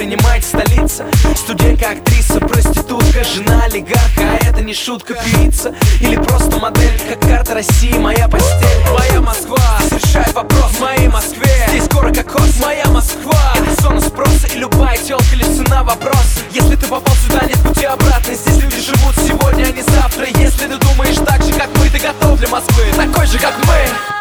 принимает столица. Студентка, актриса, проститутка Жена олигарха, а это не шутка Певица. Или просто модель Как карта России, моя постель. Моя Москва, решай вопрос в моей Москве. Здесь скоро кокос, моя Москва. Это зона спроса и любая телка лишь цена вопрос Если ты попал сюда, нет пути обратно. Здесь люди живут сегодня, а не завтра. Если ты думаешь так же, как мы, ты готов для Москвы. Такой же, как мы.